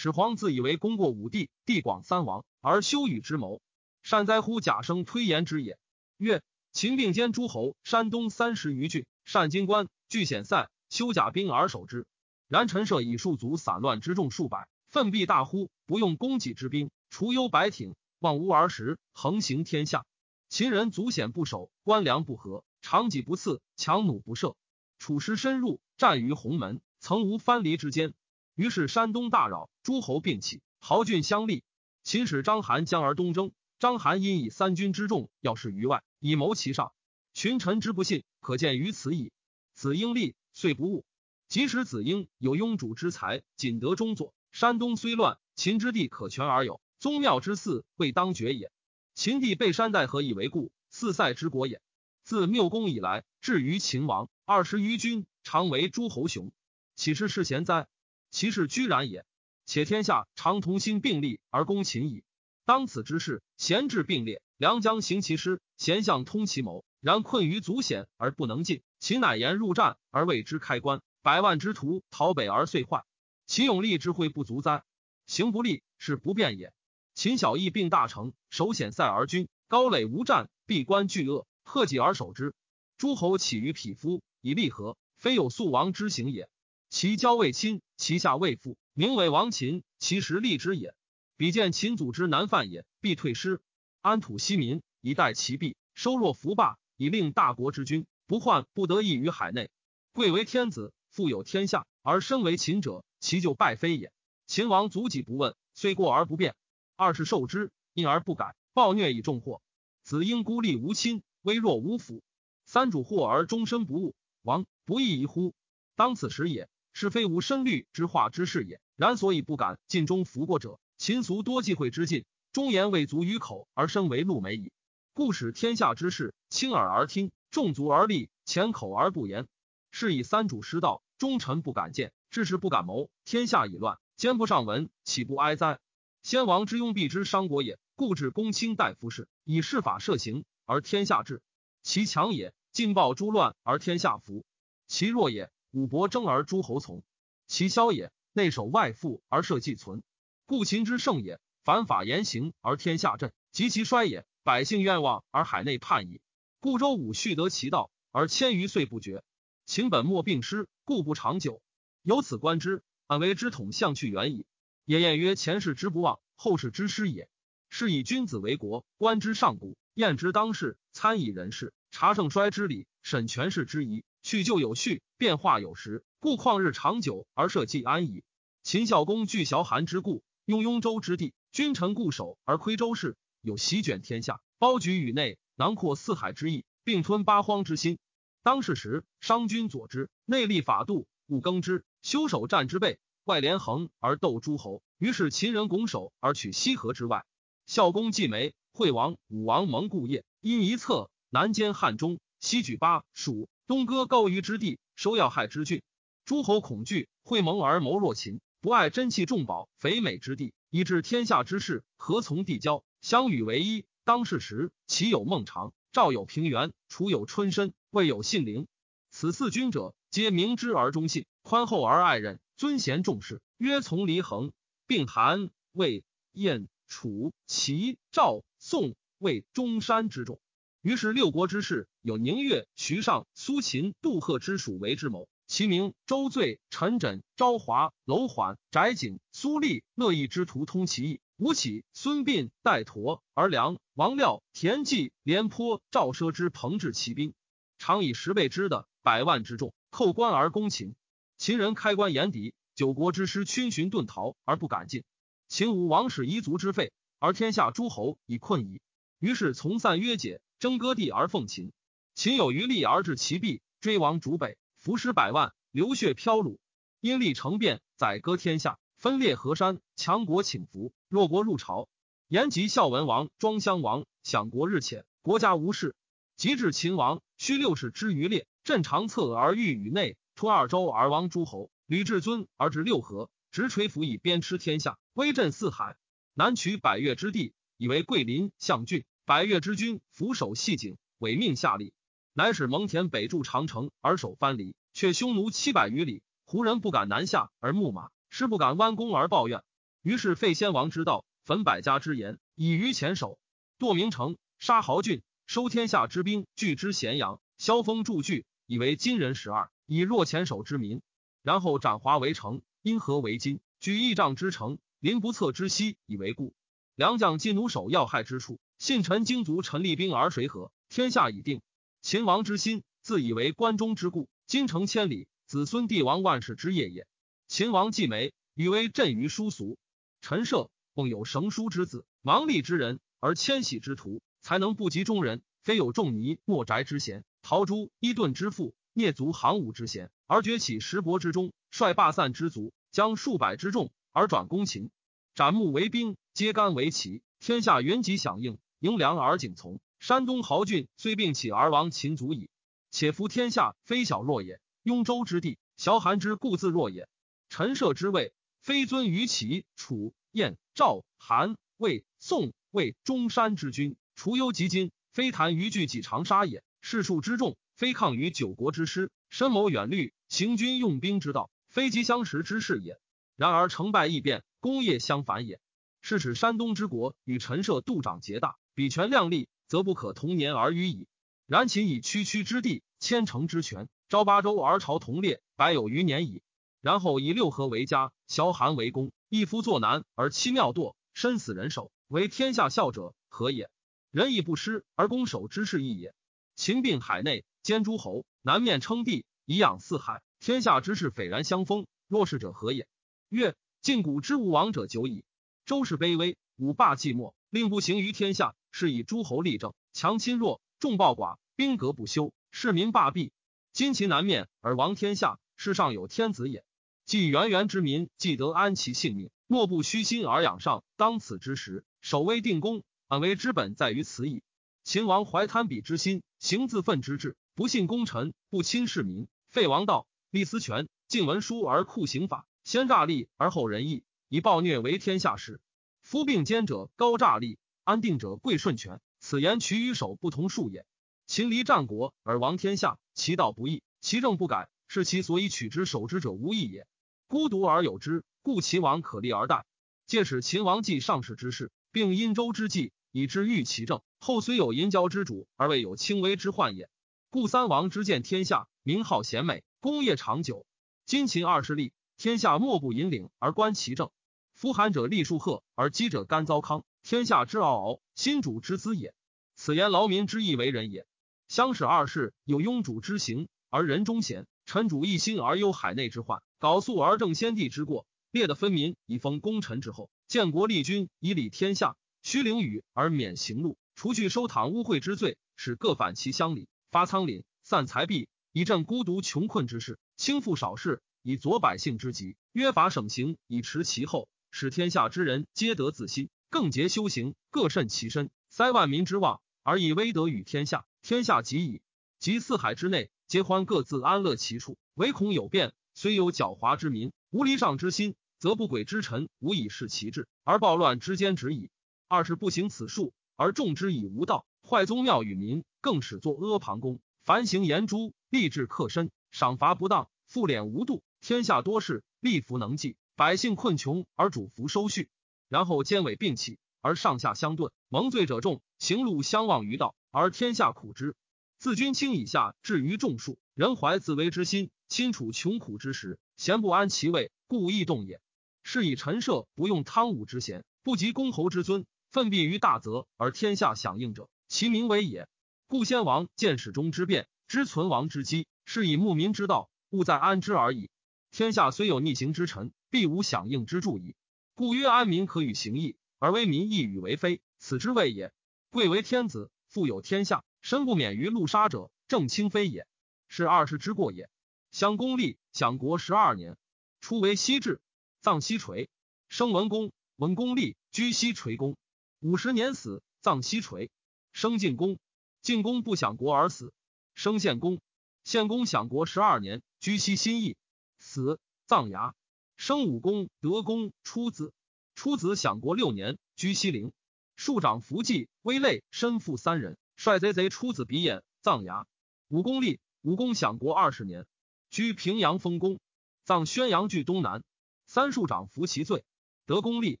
始皇自以为功过五帝，地广三王，而修与之谋，善哉乎贾生推言之也。曰：秦并兼诸侯，山东三十余郡，善金关，据险塞，修甲兵而守之。然陈涉以数族散乱之众数百，奋必大呼？不用供给之兵，除忧百挺，望吾而食，横行天下。秦人足险不守，官粮不和，长戟不刺，强弩不射。楚师深入，战于鸿门，曾无藩篱之间。于是山东大扰，诸侯并起，豪俊相立。秦使章邯将而东征，章邯因以三军之众要事于外，以谋其上。群臣之不信，可见于此矣。子婴立，遂不误。即使子婴有庸主之才，仅得中佐。山东虽乱，秦之地可全而有，宗庙之祀未当绝也。秦地被山代何以为故？四塞之国也。自缪公以来，至于秦王二十余君，常为诸侯雄，岂是世贤哉？其事居然也。且天下常同心并力而攻秦矣。当此之事，贤智并列，良将行其师，贤相通其谋。然困于足险而不能进，秦乃言入战而为之开关，百万之徒逃北而遂坏。其勇力之会不足哉？行不利是不变也。秦小义并大成，守险塞而军，高垒无战，闭关拒恶，克己而守之。诸侯起于匹夫，以利和，非有速亡之行也。其交未亲，其下未附，名为王秦，其实利之也。比见秦祖之南犯也，必退师，安土西民，以待其弊，收若服霸。以令大国之君不患不得意于海内，贵为天子，富有天下，而身为秦者，其就败非也。秦王足己不问，虽过而不变。二是受之，因而不改，暴虐以重祸。子婴孤立无亲，微弱无辅。三主祸而终身不悟，王不亦宜乎？当此时也，是非无深虑之化之事也。然所以不敢尽忠服过者，秦俗多忌讳之尽，忠言未足于口，而身为禄美矣。故使天下之事，轻耳而听，重足而立，浅口而不言。是以三主失道，忠臣不敢谏，志士不敢谋，天下已乱，兼不上文，岂不哀哉？先王之庸，必之伤国也。故置公卿大夫事，以事法设刑，而天下治。其强也，尽暴诛乱而天下服；其弱也，武伯争而诸侯从；其消也，内守外附而社稷存。故秦之盛也，反法严刑而天下振；及其衰也。百姓愿望而海内叛矣。故周武续得其道，而千余岁不绝。秦本末病失，故不长久。由此观之，安为之统相去远矣。也晏曰：前世之不忘，后世之师也。是以君子为国，观之上古，验之当世，参以人事，察盛衰之理，审权势之宜，去旧有序，变化有时。故旷日长久而社稷安矣。秦孝公据崤函之故，用雍州之地，君臣固守而窥周氏。有席卷天下，包举宇内，囊括四海之意，并吞八荒之心。当世时，商君佐之，内立法度，务耕之，修守战之备，外连横而斗诸侯。于是秦人拱手而取西河之外。孝公既没，惠王、武王蒙故业，因一策，南兼汉中，西举巴蜀，东割高于之地，收要害之郡。诸侯恐惧，会盟而谋弱秦，不爱珍器重宝肥美之地，以致天下之事何从地交？相与为一，当世时，其有孟尝，赵有平原，楚有春申，魏有信陵。此四君者，皆明知而忠信，宽厚而爱人，尊贤重士，约从离衡，并韩、魏、燕、楚、齐、赵、宋为中山之众。于是六国之士，有宁越、徐尚、苏秦、杜赫之属为之谋。其名周醉、陈轸、昭华、楼缓、翟景、苏厉、乐毅之徒通其意。吴起、孙膑、戴佗、而良、王廖、田忌、廉颇、赵奢之朋至骑兵，常以十倍之的百万之众，扣关而攻秦。秦人开关严敌，九国之师逡巡遁逃而不敢进。秦无王室遗族之废，而天下诸侯已困矣。于是从散约解，争割地而奉秦。秦有余力而至其弊，追王逐北。伏尸百万，流血飘橹，因利成变，宰割天下，分裂河山，强国请服，弱国入朝。延吉孝文王、庄襄王享国日浅，国家无事。及至秦王，须六世之余烈，镇长策而御宇内，出二周而亡诸侯，吕至尊而至六合，执垂斧以鞭笞天下，威震四海。南取百越之地，以为桂林、象郡。百越之君俯首系颈，委命下吏。乃使蒙恬北筑长城而守藩篱，却匈奴七百余里，胡人不敢南下而牧马，师不敢弯弓而抱怨。于是废先王之道，焚百家之言，以于前守。堕名城，杀豪俊，收天下之兵，拒之咸阳。萧峰铸据，以为金人十二，以弱前守之民。然后斩华为城，因河为金，举义仗之城，临不测之西，以为故。良将尽弩守要害之处，信臣精卒陈立兵而谁和？天下已定。秦王之心，自以为关中之故，今城千里，子孙帝王万世之业也。秦王既没，以为朕于殊俗。陈涉共有绳书之子，王立之人，而迁徙之徒，才能不及中人。非有仲尼、莫宅之贤，陶朱、伊顿之父，聂族行伍之贤，而崛起石伯之中，率罢散之族，将数百之众而转攻秦，斩木为兵，揭竿为旗，天下云集响应，迎良而景从。山东豪俊虽并起而亡秦族矣。且夫天下非小弱也，雍州之地，小韩之故自弱也。陈涉之位，非尊于齐、楚、燕、赵、韩、魏、宋、魏中山之君，除忧及今，非谈于聚己长沙也。士数之众，非抗于九国之师，深谋远虑，行军用兵之道，非及相识之事也。然而成败易变，功业相反也。是使山东之国与陈涉度长结大，比权量力，则不可同年而语矣。然秦以区区之地，千城之权，昭八州而朝同列，百有余年矣。然后以六合为家，萧韩为公，一夫作难而妻妙堕，身死人手，为天下笑者何也？仁义不施而攻守之势异也。秦并海内，兼诸侯，南面称帝，以养四海，天下之事斐然相封。若是者何也？曰：晋古之无王者久矣。周氏卑微，五霸寂寞，令不行于天下，是以诸侯立政，强侵弱，众暴寡，兵革不休，士民罢弊。今秦南面而亡天下，世上有天子也。既源源之民，既得安其性命，莫不虚心而仰上。当此之时，守威定功，安危之本在于此矣。秦王怀贪鄙之心，行自奋之志，不信功臣，不亲市民，废王道，立私权，尽文书而酷刑法，先诈立而后仁义，以暴虐为天下事。夫并奸者高诈立，安定者贵顺权，此言取与守不同数也。秦离战国而亡天下，其道不义，其政不改，是其所以取之守之者无益也。孤独而有之，故秦王可立而待。借使秦王继上世之事，并殷周之计，以知欲其政。后虽有淫交之主，而未有轻微之患也。故三王之见天下，名号贤美，功业长久。今秦二世立，天下莫不引领而观其政。夫寒者立树赫，而饥者甘糟糠，天下之嗷嗷，新主之资也。此言劳民之意为人也。相使二世有庸主之行，而人忠贤。臣主一心而忧海内之患，缟素而正先帝之过，列的分民以封功臣之后，建国立君以礼天下，虚凌羽而免刑戮，除去收袒污秽之罪，使各反其乡里，发仓廪，散财币，以赈孤独穷困之事，轻负少事，以佐百姓之急，约法省刑，以持其后，使天下之人皆得自心，更节修行，各慎其身，塞万民之望，而以威德与天下，天下极矣。及四海之内。皆欢各自安乐其处，唯恐有变。虽有狡猾之民，无离上之心，则不轨之臣无以事其志，而暴乱之间止矣。二是不行此术，而众之以无道，坏宗庙与民，更使作阿房宫。凡行言诛，立志克身，赏罚不当，复敛无度。天下多事，立服能济，百姓困穷而主服收恤，然后奸伪并起，而上下相顿，蒙罪者众，行路相忘于道，而天下苦之。自君卿以下至于众庶，人怀自危之心，亲处穷苦之时，贤不安其位，故易动也。是以陈涉不用汤武之贤，不及公侯之尊，奋避于大泽而天下响应者，其名为也。故先王见始终之变，知存亡之机，是以牧民之道，务在安之而已。天下虽有逆行之臣，必无响应之助矣。故曰安民可与行义，而为民义与为非，此之谓也。贵为天子，富有天下。身不免于戮杀者，正卿非也，是二世之过也。襄公立享国十二年，初为西至，葬西垂，生文公。文公立居西垂宫，五十年死，葬西垂。生晋公，晋公不享国而死，生献公。献公享国十二年，居西新邑，死，葬牙。生武公，德公出子，出子享国六年，居西陵。庶长伏季，威累，身负三人。率贼贼出子鼻眼，葬牙。武公立，武公享国二十年，居平阳封公，葬宣阳郡东南。三庶长服其罪。德公立，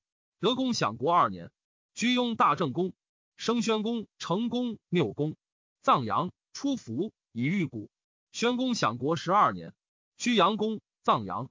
德公享国二年，居雍大正宫，生宣公、成公、缪公，葬阳。出服以御谷。宣公享国十二年，居阳宫，葬阳。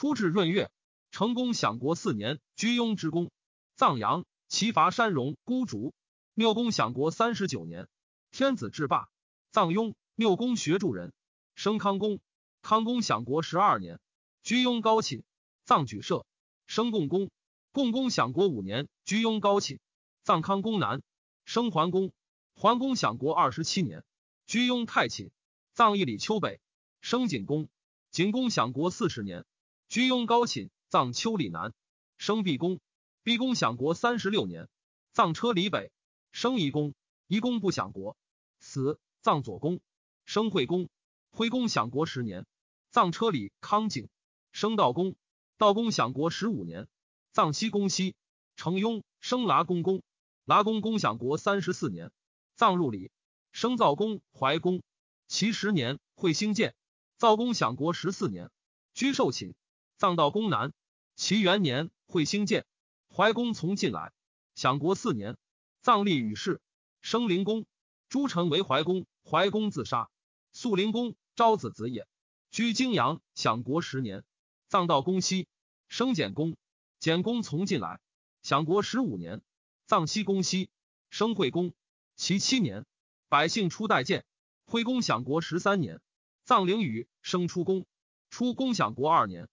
初至闰月，成公享国四年，居庸之宫，葬阳。齐伐山戎，孤竹。缪公享国三十九年，天子制霸，葬雍。缪公学著人，生康公。康公享国十二年，居雍高寝，葬举社，生共公。共公享国五年，居雍高寝，葬康公南，生桓公。桓公享国二十七年，居雍太寝，葬义里丘北，生景公。景公享国四十年，居庸高寝，葬丘里南，生毕公。毕公享国三十六年，葬车里北，生夷公。夷公不享国，死，葬左公。生惠公。惠公享国十年，葬车里康景，生道公。道公享国十五年，葬西公西，成雍。生剌公公。剌公公享国三十四年。葬入里，生灶公、怀公，其十年，会兴建。灶公享国十四年，居寿寝，葬道公南。其元年，会兴建。怀公从进来，享国四年，葬立与世，生灵公。诸臣为怀公，怀公自杀。肃灵公，昭子子也，居泾阳，享国十年，葬道公西，生简公。简公从进来，享国十五年，葬西公西，生惠公。其七年，百姓出代见。惠公享国十三年，葬灵宇，生出公。出公享国二年，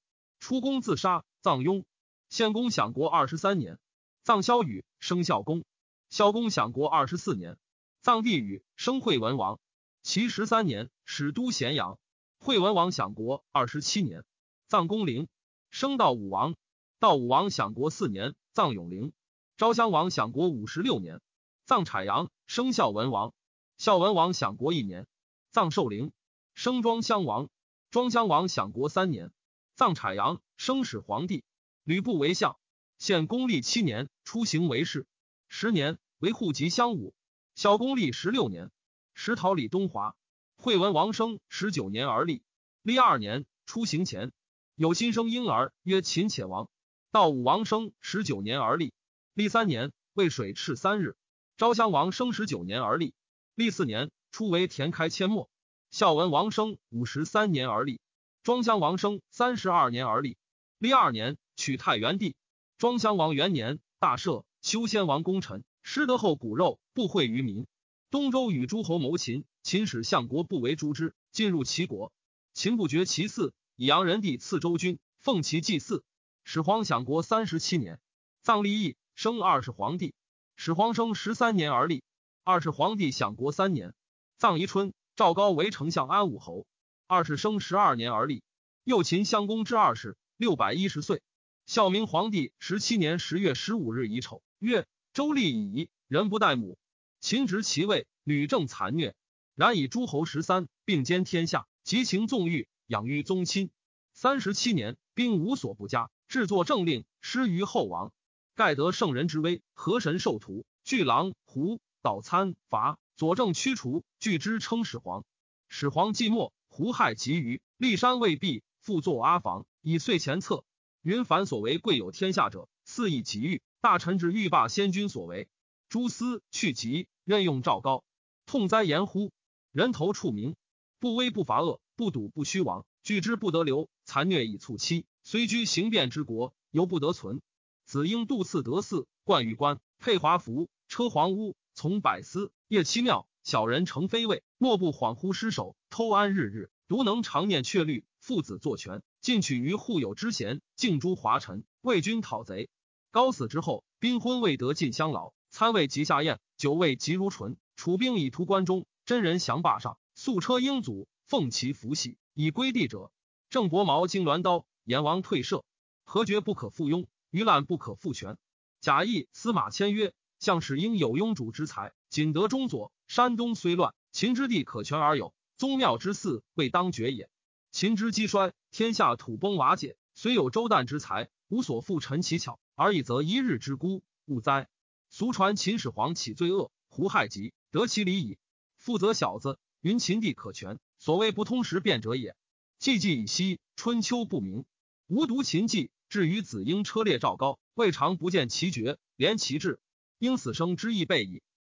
出宫自杀，葬雍。献公享国二十三年，葬萧禹，生孝公。孝公享国二十四年，葬帝禹，生惠文王。其十三年，始都咸阳。惠文王享国二十七年，葬公陵，生道武王。道武王享国四年，葬永陵。昭襄王享国五十六年。葬豺阳，生孝文王。孝文王享国一年，葬寿陵，生庄襄王。庄襄王享国三年，葬豺阳，生始皇帝。吕布为相，献公历七年，出行为士。十年为户籍乡武。孝公历十六年，石陶李东华。惠文王生十九年而立，立二年，出行前有新生婴儿，曰秦且王。道武王生十九年而立，立三年，为水赤三日。昭襄王生十九年而立，历四年，初为田开阡陌。孝文王生五十三年而立，庄襄王生三十二年而立，立二年，取太原地。庄襄王元年，大赦，修先王功臣，失德后骨肉，不惠于民。东周与诸侯谋秦，秦使相国不为诛之，进入齐国。秦不绝其嗣，以阳人帝赐周君，奉其祭祀。始皇享国三十七年，葬立义，生二世皇帝。始皇生十三年而立，二世皇帝享国三年，葬宜春。赵高为丞相安武侯。二世生十二年而立，右秦襄公之二世，六百一十岁。孝明皇帝十七年十月十五日乙丑，曰：周立以仪，人不待母。秦执其位，屡政残虐，然以诸侯十三，并兼天下，及情纵欲，养育宗亲。三十七年，兵无所不加，制作政令，失于后王。盖得圣人之威，河神受徒，巨狼胡导参伐，左正驱除，拒之称始皇。始皇既没，胡亥及于骊山未毕，复作阿房，以遂前策。云凡所为贵有天下者，肆意急欲。大臣之欲罢先君所为，诸司去疾，任用赵高，痛哉言乎！人头触名，不威不伐恶，不赌不虚亡，拒之不得留，残虐以促期。虽居行变之国，犹不得存。子婴度次得嗣，冠玉冠，佩华服，车黄屋，从百司，夜七庙。小人乘妃位，莫不恍惚失守，偷安日日，独能常念阙律。父子作权，进取于护友之贤，敬诸华臣，为君讨贼。高死之后，宾婚未得尽相劳，餐未及下宴，酒味及如醇。楚兵以图关中，真人降霸上，素车英祖，奉其福玺，以归地者。郑伯矛经鸾刀，阎王退射，何绝不可复庸？余览不可复全。贾谊、司马迁曰：“向使应有庸主之才，仅得中佐。山东虽乱，秦之地可全而有。宗庙之祀未当绝也。秦之积衰，天下土崩瓦解，虽有周旦之才，无所复陈其巧，而已则一日之孤，勿哉！俗传秦始皇起罪恶，胡亥疾，得其理矣。复则小子云秦地可全，所谓不通时变者也。季季以息，春秋不明，无独秦记。”至于子婴车裂赵高，未尝不见其绝，连其志，应死生之意备矣。